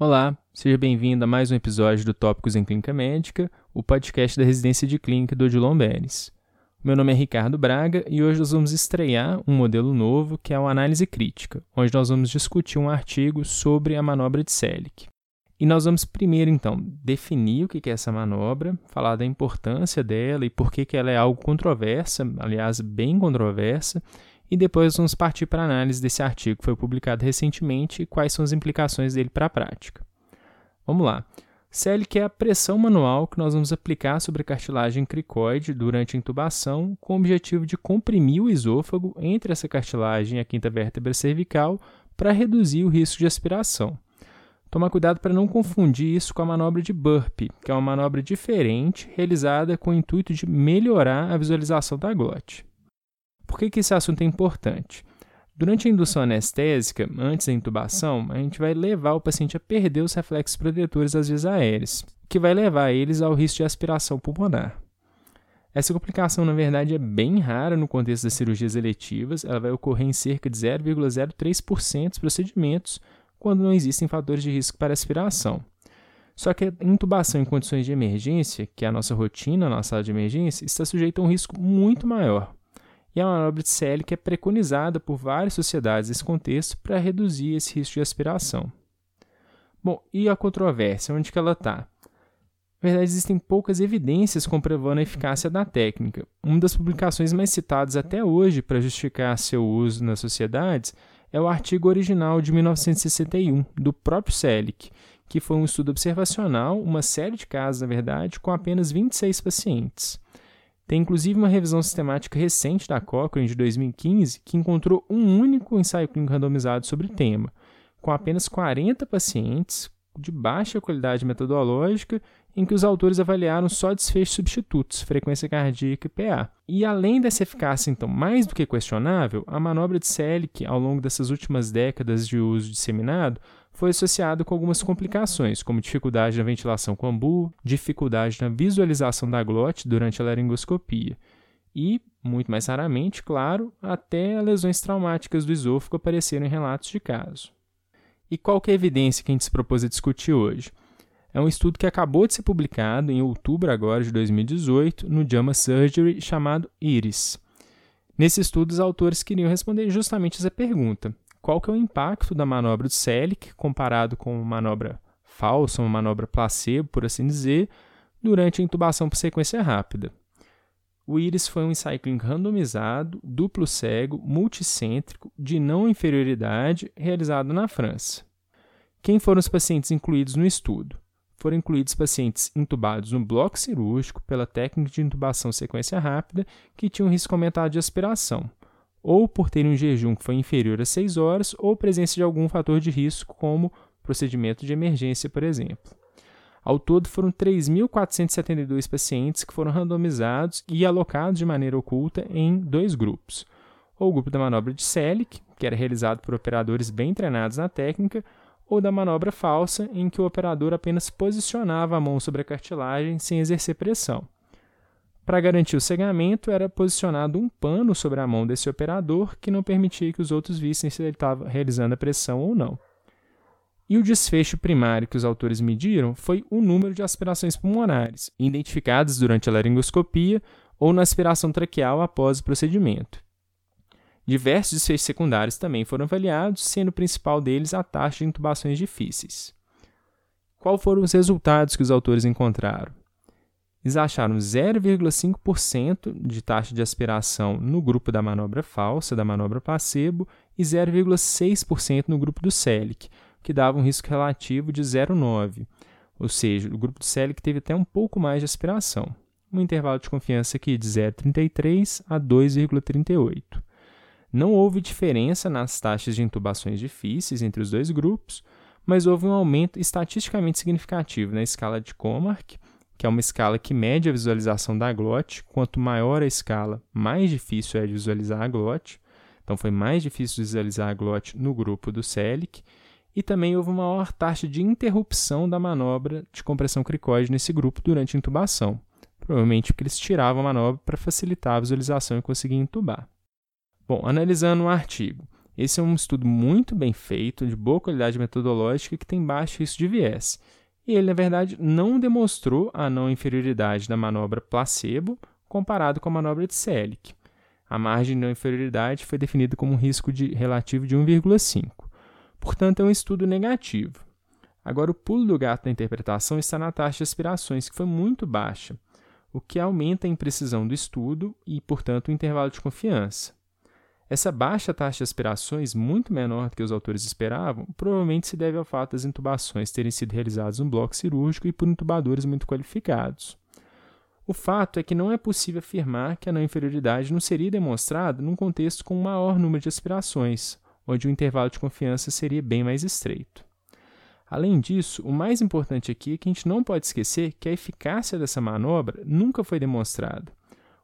Olá, seja bem-vindo a mais um episódio do Tópicos em Clínica Médica, o podcast da residência de clínica do Odilon Beres. Meu nome é Ricardo Braga e hoje nós vamos estrear um modelo novo que é o Análise Crítica, onde nós vamos discutir um artigo sobre a manobra de Selic. E nós vamos primeiro, então, definir o que é essa manobra, falar da importância dela e por que ela é algo controversa, aliás, bem controversa, e depois vamos partir para a análise desse artigo que foi publicado recentemente e quais são as implicações dele para a prática. Vamos lá. CELIC é a pressão manual que nós vamos aplicar sobre a cartilagem cricoide durante a intubação, com o objetivo de comprimir o esôfago entre essa cartilagem e a quinta vértebra cervical para reduzir o risco de aspiração. Tomar cuidado para não confundir isso com a manobra de burpee, que é uma manobra diferente, realizada com o intuito de melhorar a visualização da glote. Por que, que esse assunto é importante? Durante a indução anestésica, antes da intubação, a gente vai levar o paciente a perder os reflexos protetores das vias aéreas, que vai levar eles ao risco de aspiração pulmonar. Essa complicação, na verdade, é bem rara no contexto das cirurgias eletivas, ela vai ocorrer em cerca de 0,03% dos procedimentos quando não existem fatores de risco para aspiração. Só que a intubação em condições de emergência, que é a nossa rotina na sala de emergência, está sujeita a um risco muito maior, e a manobra de que é preconizada por várias sociedades nesse contexto para reduzir esse risco de aspiração. Bom, e a controvérsia, onde que ela está? Na verdade, existem poucas evidências comprovando a eficácia da técnica. Uma das publicações mais citadas até hoje para justificar seu uso nas sociedades é o artigo original de 1961, do próprio Selick, que foi um estudo observacional, uma série de casos, na verdade, com apenas 26 pacientes. Tem inclusive uma revisão sistemática recente da Cochrane de 2015 que encontrou um único ensaio clínico randomizado sobre o tema, com apenas 40 pacientes de baixa qualidade metodológica, em que os autores avaliaram só desfechos substitutos, frequência cardíaca e PA. E além dessa eficácia, então, mais do que questionável, a manobra de Selic, ao longo dessas últimas décadas de uso disseminado, foi associado com algumas complicações, como dificuldade na ventilação com ambu, dificuldade na visualização da glote durante a laringoscopia e, muito mais raramente, claro, até lesões traumáticas do esôfago apareceram em relatos de caso. E qual é a evidência que a gente se propôs a discutir hoje? É um estudo que acabou de ser publicado em outubro agora de 2018 no JAMA Surgery chamado IRIS. Nesse estudo, os autores queriam responder justamente essa pergunta: qual que é o impacto da manobra de Selic comparado com uma manobra falsa, uma manobra placebo, por assim dizer, durante a intubação por sequência rápida. O IRIS foi um ensaio clínico randomizado, duplo cego, multicêntrico, de não inferioridade, realizado na França. Quem foram os pacientes incluídos no estudo? Foram incluídos pacientes intubados no bloco cirúrgico pela técnica de intubação sequência rápida que tinham risco aumentado de aspiração, ou por terem um jejum que foi inferior a 6 horas, ou presença de algum fator de risco, como procedimento de emergência, por exemplo. Ao todo, foram 3.472 pacientes que foram randomizados e alocados de maneira oculta em dois grupos. Ou o grupo da manobra de Selic, que era realizado por operadores bem treinados na técnica, ou da manobra falsa, em que o operador apenas posicionava a mão sobre a cartilagem sem exercer pressão. Para garantir o cegamento, era posicionado um pano sobre a mão desse operador que não permitia que os outros vissem se ele estava realizando a pressão ou não. E o desfecho primário que os autores mediram foi o número de aspirações pulmonares, identificadas durante a laringoscopia ou na aspiração traqueal após o procedimento. Diversos desfechos secundários também foram avaliados, sendo o principal deles a taxa de intubações difíceis. Qual foram os resultados que os autores encontraram? eles acharam 0,5% de taxa de aspiração no grupo da manobra falsa, da manobra placebo, e 0,6% no grupo do CELIC, que dava um risco relativo de 0,9%. Ou seja, o grupo do CELIC teve até um pouco mais de aspiração. Um intervalo de confiança aqui de 0,33 a 2,38. Não houve diferença nas taxas de intubações difíceis entre os dois grupos, mas houve um aumento estatisticamente significativo na escala de Comark, que é uma escala que mede a visualização da glote. Quanto maior a escala, mais difícil é de visualizar a glote. Então, foi mais difícil visualizar a glote no grupo do CELIC. E também houve uma maior taxa de interrupção da manobra de compressão cricoide nesse grupo durante a intubação. Provavelmente porque eles tiravam a manobra para facilitar a visualização e conseguir intubar. Bom, analisando o artigo, Esse é um estudo muito bem feito, de boa qualidade metodológica, que tem baixo risco de viés. E ele, na verdade, não demonstrou a não inferioridade da manobra placebo comparado com a manobra de Selic. A margem de não inferioridade foi definida como um risco de, relativo de 1,5. Portanto, é um estudo negativo. Agora, o pulo do gato da interpretação está na taxa de aspirações, que foi muito baixa, o que aumenta a imprecisão do estudo e, portanto, o intervalo de confiança. Essa baixa taxa de aspirações, muito menor do que os autores esperavam, provavelmente se deve ao fato das intubações terem sido realizadas no bloco cirúrgico e por intubadores muito qualificados. O fato é que não é possível afirmar que a não inferioridade não seria demonstrada num contexto com um maior número de aspirações, onde o intervalo de confiança seria bem mais estreito. Além disso, o mais importante aqui é que a gente não pode esquecer que a eficácia dessa manobra nunca foi demonstrada.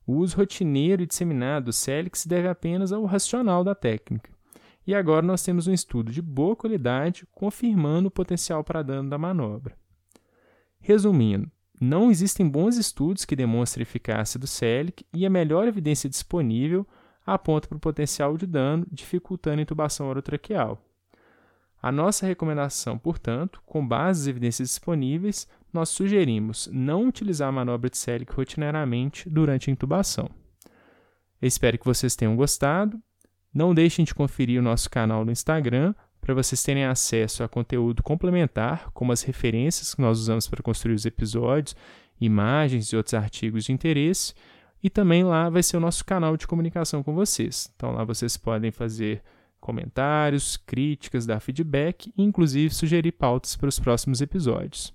O uso rotineiro e disseminado do CELIC se deve apenas ao racional da técnica. E agora nós temos um estudo de boa qualidade confirmando o potencial para dano da manobra. Resumindo, não existem bons estudos que demonstrem a eficácia do CELIC e a melhor evidência disponível aponta para o potencial de dano, dificultando a intubação orotraqueal. A nossa recomendação, portanto, com base nas evidências disponíveis, nós sugerimos não utilizar a manobra de Selic rotineiramente durante a intubação. Espero que vocês tenham gostado. Não deixem de conferir o nosso canal no Instagram para vocês terem acesso a conteúdo complementar, como as referências que nós usamos para construir os episódios, imagens e outros artigos de interesse. E também lá vai ser o nosso canal de comunicação com vocês. Então lá vocês podem fazer comentários, críticas, dar feedback e inclusive sugerir pautas para os próximos episódios.